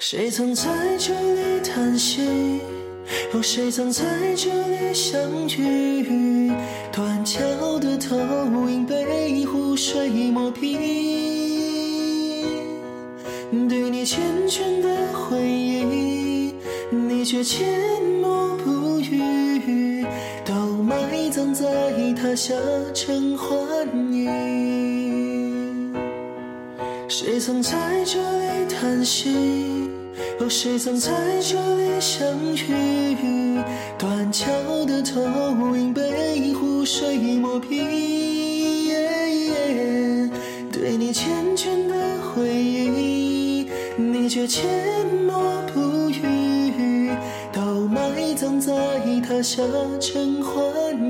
谁曾在这里叹息？哦，谁曾在这里相遇？断桥的投影被湖水磨平，对你缱绻的回忆，你却缄默不语，都埋葬在他乡成幻影。谁曾在这里叹息？哦，谁曾在这里相遇？断桥的投影被湖水磨平，对你缱绻的回忆，你却缄默不语，都埋葬在他乡成幻